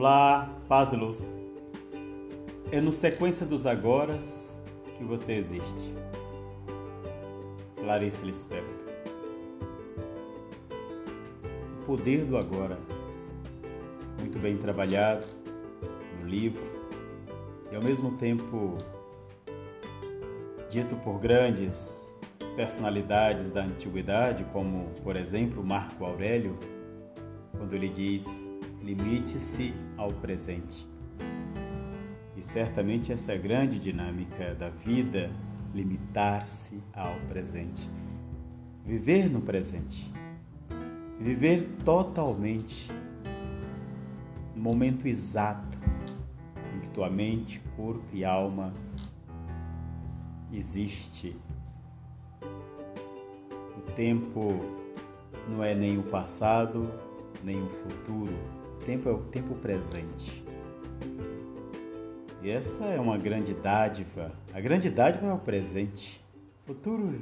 Olá, paz e luz. É no sequência dos agoras que você existe. Clarice Lispector. O poder do agora. Muito bem trabalhado no livro e ao mesmo tempo dito por grandes personalidades da antiguidade, como por exemplo Marco Aurélio, quando ele diz limite-se ao presente. E certamente essa é a grande dinâmica da vida, limitar-se ao presente. Viver no presente. Viver totalmente no momento exato em que tua mente, corpo e alma existe. O tempo não é nem o passado, nem o futuro tempo é o tempo presente. E essa é uma grande dádiva. A grande dádiva é o presente. O futuro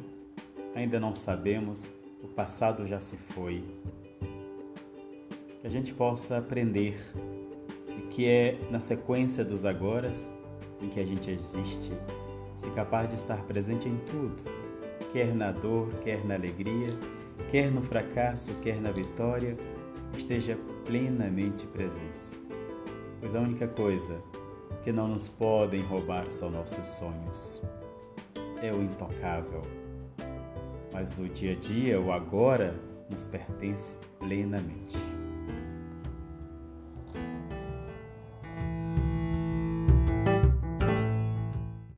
ainda não sabemos, o passado já se foi. Que a gente possa aprender de que é na sequência dos agoras em que a gente existe, ser capaz de estar presente em tudo, quer na dor, quer na alegria, quer no fracasso, quer na vitória esteja plenamente presente. Pois a única coisa que não nos podem roubar são nossos sonhos. É o intocável. Mas o dia a dia, o agora, nos pertence plenamente.